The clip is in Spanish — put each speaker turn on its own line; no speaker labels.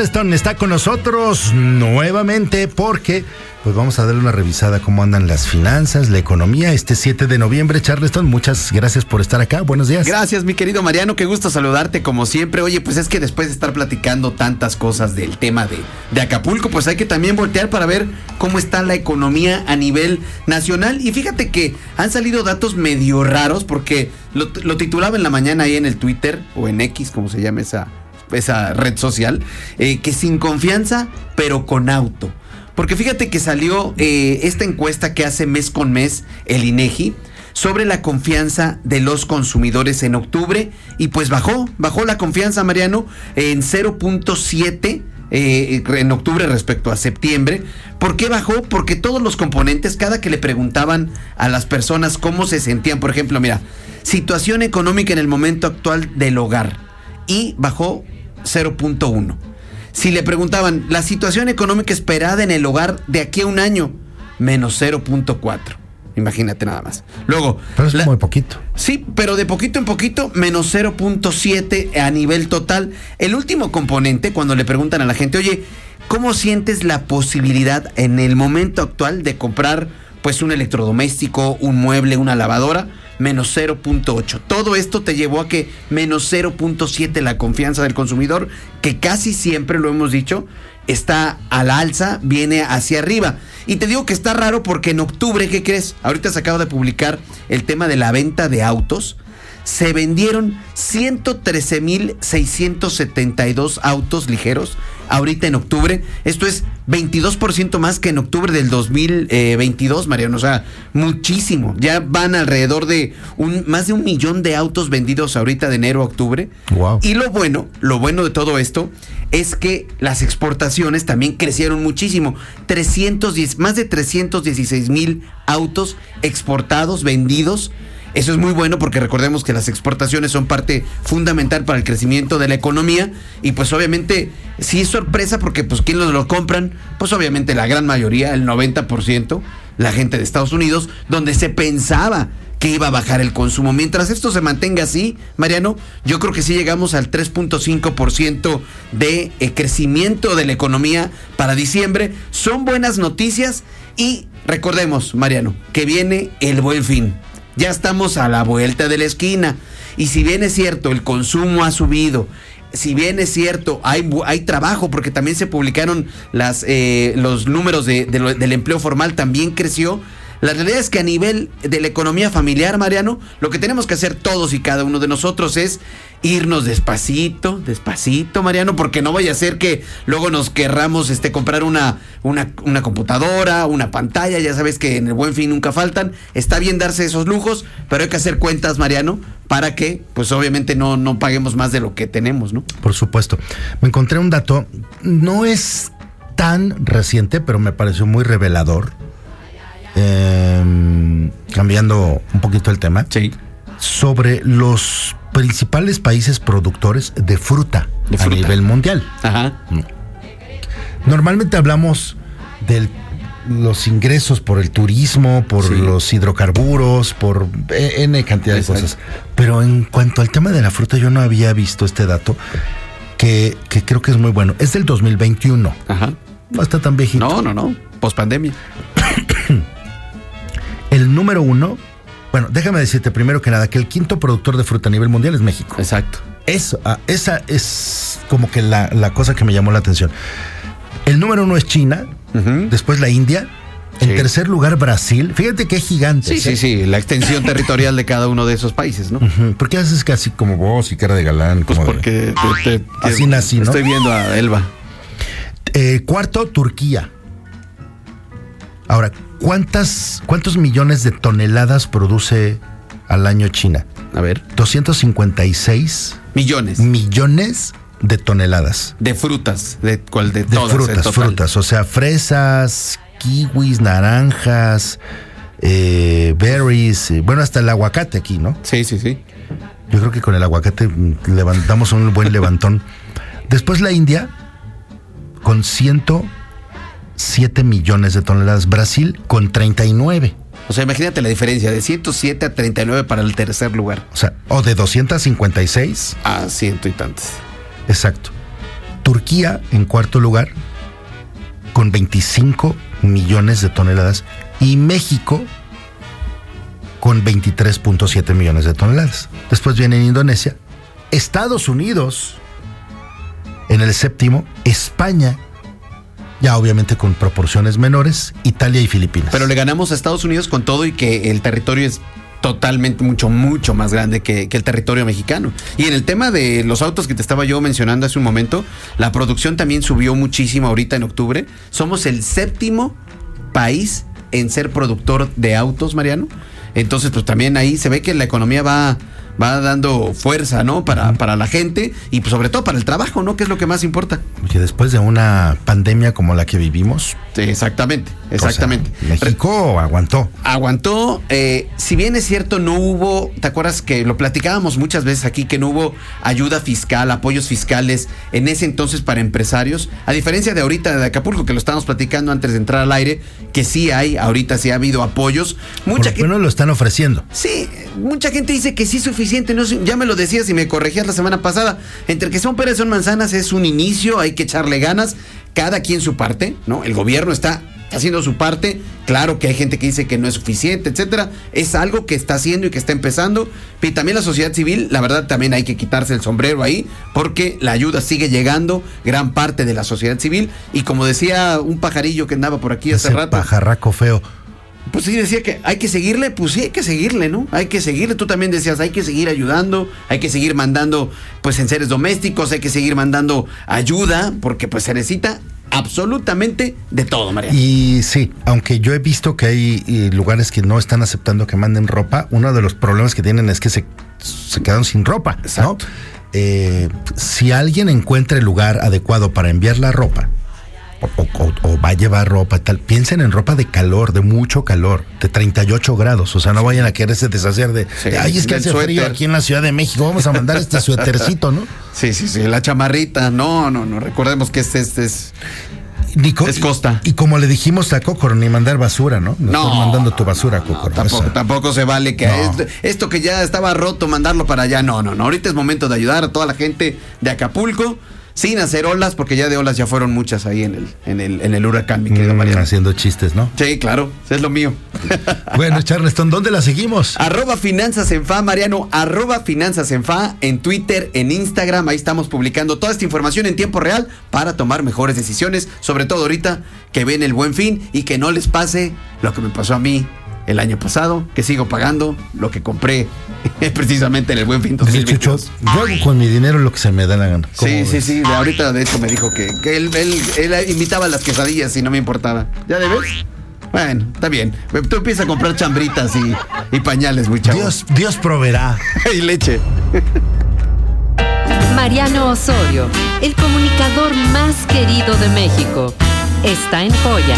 Charleston está con nosotros nuevamente porque pues vamos a darle una revisada cómo andan las finanzas, la economía este 7 de noviembre. Charleston, muchas gracias por estar acá. Buenos días.
Gracias, mi querido Mariano. Qué gusto saludarte como siempre. Oye, pues es que después de estar platicando tantas cosas del tema de, de Acapulco, pues hay que también voltear para ver cómo está la economía a nivel nacional. Y fíjate que han salido datos medio raros porque lo, lo titulaba en la mañana ahí en el Twitter o en X, como se llama esa, esa red social, eh, que sin confianza, pero con auto. Porque fíjate que salió eh, esta encuesta que hace mes con mes el INEGI sobre la confianza de los consumidores en octubre y pues bajó, bajó la confianza, Mariano, en 0.7 eh, en octubre respecto a septiembre. ¿Por qué bajó? Porque todos los componentes, cada que le preguntaban a las personas cómo se sentían, por ejemplo, mira, situación económica en el momento actual del hogar y bajó 0.1. Si le preguntaban la situación económica esperada en el hogar de aquí a un año, menos 0.4. Imagínate nada más. Luego.
Pero es
la-
muy poquito.
Sí, pero de poquito en poquito, menos 0.7 a nivel total. El último componente, cuando le preguntan a la gente, oye, ¿cómo sientes la posibilidad en el momento actual de comprar pues un electrodoméstico, un mueble, una lavadora? Menos 0.8. Todo esto te llevó a que menos 0.7 la confianza del consumidor, que casi siempre lo hemos dicho, está al alza, viene hacia arriba. Y te digo que está raro porque en octubre, ¿qué crees? Ahorita se acaba de publicar el tema de la venta de autos. Se vendieron 113.672 autos ligeros ahorita en octubre. Esto es 22% más que en octubre del 2022, Mariano. O sea, muchísimo. Ya van alrededor de un, más de un millón de autos vendidos ahorita de enero a octubre.
Wow.
Y lo bueno, lo bueno de todo esto es que las exportaciones también crecieron muchísimo. 310, más de 316 mil autos exportados, vendidos. Eso es muy bueno porque recordemos que las exportaciones son parte fundamental para el crecimiento de la economía y pues obviamente sí es sorpresa porque pues quienes lo compran, pues obviamente la gran mayoría, el 90%, la gente de Estados Unidos, donde se pensaba que iba a bajar el consumo. Mientras esto se mantenga así, Mariano, yo creo que sí llegamos al 3.5% de eh, crecimiento de la economía para diciembre. Son buenas noticias y recordemos, Mariano, que viene el buen fin. Ya estamos a la vuelta de la esquina. Y si bien es cierto, el consumo ha subido, si bien es cierto, hay, hay trabajo, porque también se publicaron las, eh, los números de- del empleo formal, también creció. La realidad es que a nivel de la economía familiar, Mariano, lo que tenemos que hacer todos y cada uno de nosotros es irnos despacito, despacito, Mariano, porque no vaya a ser que luego nos querramos este, comprar una, una, una computadora, una pantalla, ya sabes que en el buen fin nunca faltan. Está bien darse esos lujos, pero hay que hacer cuentas, Mariano, para que, pues obviamente no, no paguemos más de lo que tenemos, ¿no?
Por supuesto. Me encontré un dato, no es tan reciente, pero me pareció muy revelador. Em, cambiando un poquito el tema.
Sí.
Sobre los principales países productores de fruta,
De
a nivel mundial.
Ajá.
Normalmente hablamos de los ingresos por el turismo, por
Sí.
los hidrocarburos, por N cantidad de
Exacto.
cosas. Pero en cuanto al tema de la fruta, yo no había visto este dato que, que creo que es muy bueno. Es del 2021.
Ajá.
No está tan viejito.
No, no, no. Pospandemia.
El número uno, bueno, déjame decirte primero que nada que el quinto productor de fruta a nivel mundial es México.
Exacto.
Eso, ah, esa es como que la, la cosa que me llamó la atención. El número uno es China, después la India, en
Sí.
tercer lugar Brasil. Fíjate qué gigante.
Sí, sí, sí. La extensión territorial de cada uno de esos países, ¿no?
¿Por qué haces casi como vos y cara de galán?
Pues
como de-
porque te- te- te-
Así nací, ¿no?
Estoy viendo a Elba.
Eh, cuarto, Turquía. Ahora, ¿cuántas, ¿cuántos millones de toneladas produce al año China?
A ver.
256
Millones
millones de toneladas.
de frutas. ¿De cuál? De,
De
todas, en
frutas, frutas. O sea, fresas, kiwis, naranjas, eh, berries. eh, bueno, hasta el aguacate aquí, ¿no?
Sí, sí, sí.
Yo creo que con el aguacate mm, levantamos un buen levantón. Después la India, con 107 millones de toneladas. Brasil, con 39.
O sea, imagínate la diferencia de 107 a 39 para el tercer lugar.
O sea, o de 256.
A ciento y tantos.
Exacto. Turquía en cuarto lugar con 25 millones de toneladas y México con 23.7 millones de toneladas. Después viene Indonesia, Estados Unidos en el séptimo, España ya obviamente con proporciones menores, Italia y Filipinas.
Pero le ganamos a Estados Unidos con todo y que el territorio es totalmente mucho, mucho más grande que, el territorio mexicano. Y en el tema de los autos que te estaba yo mencionando hace un momento, la producción también subió muchísimo ahorita en octubre. Somos el séptimo país en ser productor de autos, Mariano. Entonces, pues también ahí se ve que la economía va, va dando fuerza, ¿no? Para, para la gente y pues, sobre todo para el trabajo, ¿no? Que es lo que más importa.
Que después de una pandemia como la que vivimos.
Sí, exactamente, exactamente.
O sea, México aguantó.
Aguantó. Eh, si bien es cierto, no hubo, ¿te acuerdas que lo platicábamos muchas veces aquí, que no hubo ayuda fiscal, apoyos fiscales en ese entonces para empresarios? A diferencia de ahorita de Acapulco, que lo estábamos platicando antes de entrar al aire, que sí hay, ahorita sí ha habido apoyos.
Mucha Por lo gente, lo están ofreciendo.
Sí, mucha gente dice que sí es suficiente. No, ya me lo decías y me corregías la semana pasada. Entre que son peras son manzanas es un inicio, hay que echarle ganas. Cada quien su parte, ¿no? El gobierno está haciendo su parte. Claro que hay gente que dice que no es suficiente, etcétera. Es algo que está haciendo y que está empezando. Y también la sociedad civil, la verdad, también hay que quitarse el sombrero ahí, porque la ayuda sigue llegando, gran parte de la sociedad civil. Y como decía un pajarillo que andaba por aquí hace
Ese
rato.
Pajarraco feo.
Pues sí, decía que hay que seguirle, pues sí, hay que seguirle, ¿no? Hay que seguirle. Tú también decías, hay que seguir ayudando, hay que seguir mandando, pues, en seres domésticos, hay que seguir mandando ayuda, porque pues se necesita absolutamente de todo, María.
Y sí, aunque yo he visto que hay eh, lugares que no están aceptando que manden ropa, uno de los problemas que tienen es que se, se quedan sin ropa, Exacto. ¿no? Eh, si alguien encuentra el lugar adecuado para enviar la ropa, o, o, o, va a llevar ropa tal, piensen en ropa de calor, de mucho calor, de 38 grados. O sea, no vayan a quererse deshacer de, sí, ay, es que hace suéter. frío aquí en la Ciudad de México, vamos a mandar este suétercito, ¿no?
Sí, sí, sí, la chamarrita. No, no, no, recordemos que este, este es.
Nico,
es costa.
Y, y, como le dijimos a Cocoro, ni mandar basura, ¿no? No,
no
mandando tu basura, no, Cocoro.
Tampoco, tampoco, se vale que esto, esto, que ya estaba roto, mandarlo para allá. No, no, no. Ahorita es momento de ayudar a toda la gente de Acapulco sin hacer olas, porque ya de olas ya fueron muchas ahí en el, en el, en el huracán, mi querido
mm,
Mariano.
Haciendo chistes, ¿no?
Sí, claro, es lo mío.
bueno, Charleston, ¿dónde la seguimos?
Arroba Finanzas en Fa, Mariano, arroba Finanzas en Fa, en Twitter, en Instagram, ahí estamos publicando toda esta información en tiempo real para tomar mejores decisiones, sobre todo ahorita que ven el buen fin y que no les pase lo que me pasó a mí el año pasado, que sigo pagando lo que compré precisamente en el buen fin 2022.
Chucho, yo hago con mi dinero lo que se me da la gana.
Sí, sí, sí. De ahorita, de hecho, me dijo que, que él, él, él, invitaba las quesadillas y no me importaba. ¿Ya debes? Bueno, está bien. Tú empiezas a comprar chambritas y, y pañales, muy chavos.
Dios, Dios proveerá.
y leche.
Mariano Osorio, el comunicador más querido de México, está en Joya